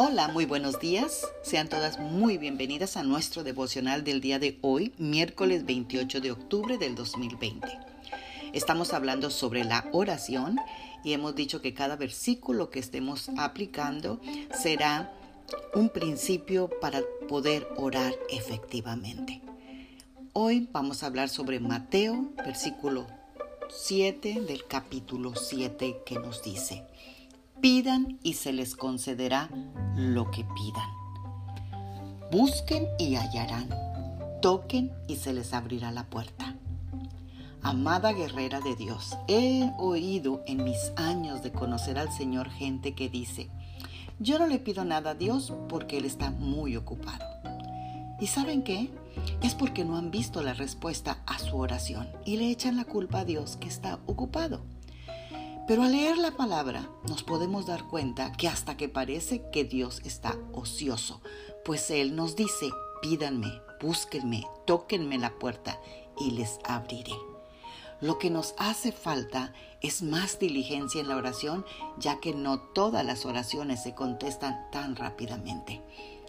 Hola, muy buenos días. Sean todas muy bienvenidas a nuestro devocional del día de hoy, miércoles 28 de octubre del 2020. Estamos hablando sobre la oración y hemos dicho que cada versículo que estemos aplicando será un principio para poder orar efectivamente. Hoy vamos a hablar sobre Mateo, versículo 7 del capítulo 7 que nos dice, pidan y se les concederá lo que pidan. Busquen y hallarán. Toquen y se les abrirá la puerta. Amada guerrera de Dios, he oído en mis años de conocer al Señor gente que dice, yo no le pido nada a Dios porque Él está muy ocupado. ¿Y saben qué? Es porque no han visto la respuesta a su oración y le echan la culpa a Dios que está ocupado. Pero al leer la palabra nos podemos dar cuenta que hasta que parece que Dios está ocioso, pues Él nos dice, pídanme, búsquenme, tóquenme la puerta y les abriré. Lo que nos hace falta es más diligencia en la oración, ya que no todas las oraciones se contestan tan rápidamente.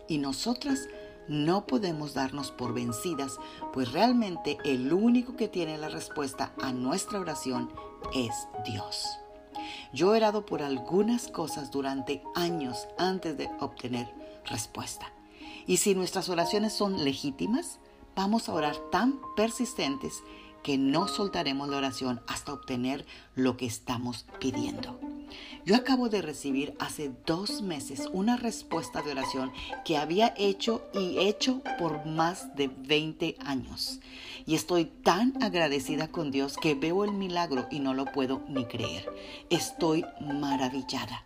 Y nosotras no podemos darnos por vencidas, pues realmente el único que tiene la respuesta a nuestra oración es Dios. Yo he orado por algunas cosas durante años antes de obtener respuesta. Y si nuestras oraciones son legítimas, vamos a orar tan persistentes que no soltaremos la oración hasta obtener lo que estamos pidiendo. Yo acabo de recibir hace dos meses una respuesta de oración que había hecho y hecho por más de 20 años. Y estoy tan agradecida con Dios que veo el milagro y no lo puedo ni creer. Estoy maravillada.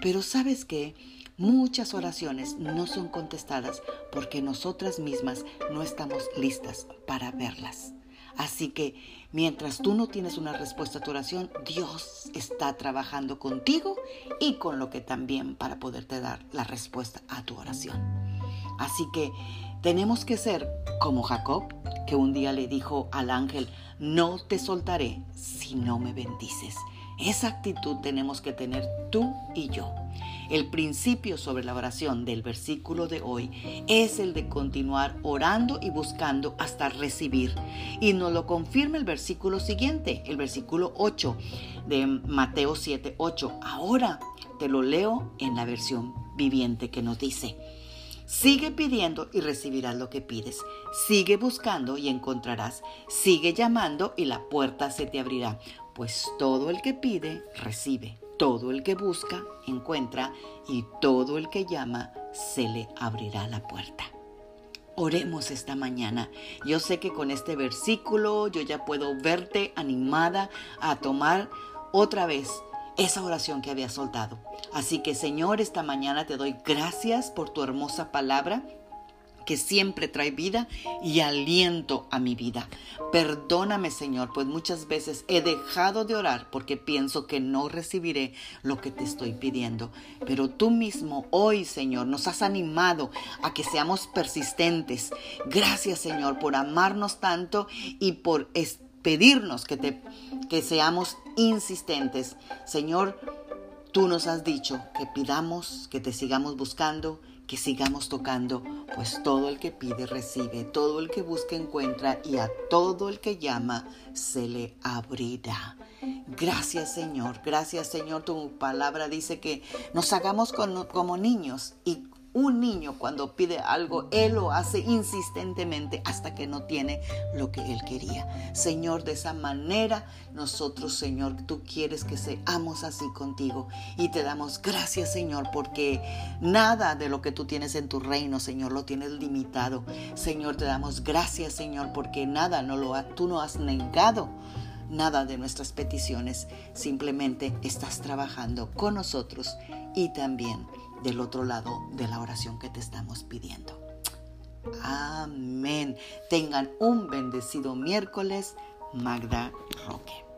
Pero sabes qué? Muchas oraciones no son contestadas porque nosotras mismas no estamos listas para verlas. Así que mientras tú no tienes una respuesta a tu oración, Dios está trabajando contigo y con lo que también para poderte dar la respuesta a tu oración. Así que tenemos que ser como Jacob, que un día le dijo al ángel, no te soltaré si no me bendices. Esa actitud tenemos que tener tú y yo. El principio sobre la oración del versículo de hoy es el de continuar orando y buscando hasta recibir. Y nos lo confirma el versículo siguiente, el versículo 8 de Mateo 7, 8. Ahora te lo leo en la versión viviente que nos dice. Sigue pidiendo y recibirás lo que pides. Sigue buscando y encontrarás. Sigue llamando y la puerta se te abrirá. Pues todo el que pide, recibe. Todo el que busca, encuentra, y todo el que llama, se le abrirá la puerta. Oremos esta mañana. Yo sé que con este versículo yo ya puedo verte animada a tomar otra vez esa oración que había soltado. Así que Señor, esta mañana te doy gracias por tu hermosa palabra que siempre trae vida y aliento a mi vida. Perdóname, Señor, pues muchas veces he dejado de orar porque pienso que no recibiré lo que te estoy pidiendo. Pero tú mismo hoy, Señor, nos has animado a que seamos persistentes. Gracias, Señor, por amarnos tanto y por pedirnos que, te, que seamos insistentes. Señor, tú nos has dicho que pidamos, que te sigamos buscando que sigamos tocando, pues todo el que pide recibe, todo el que busca encuentra y a todo el que llama se le abrirá. Gracias Señor, gracias Señor, tu palabra dice que nos hagamos como niños y un niño cuando pide algo, Él lo hace insistentemente hasta que no tiene lo que Él quería. Señor, de esa manera nosotros, Señor, tú quieres que seamos así contigo. Y te damos gracias, Señor, porque nada de lo que tú tienes en tu reino, Señor, lo tienes limitado. Señor, te damos gracias, Señor, porque nada no lo tú no has negado nada de nuestras peticiones, simplemente estás trabajando con nosotros y también del otro lado de la oración que te estamos pidiendo. Amén. Tengan un bendecido miércoles. Magda Roque.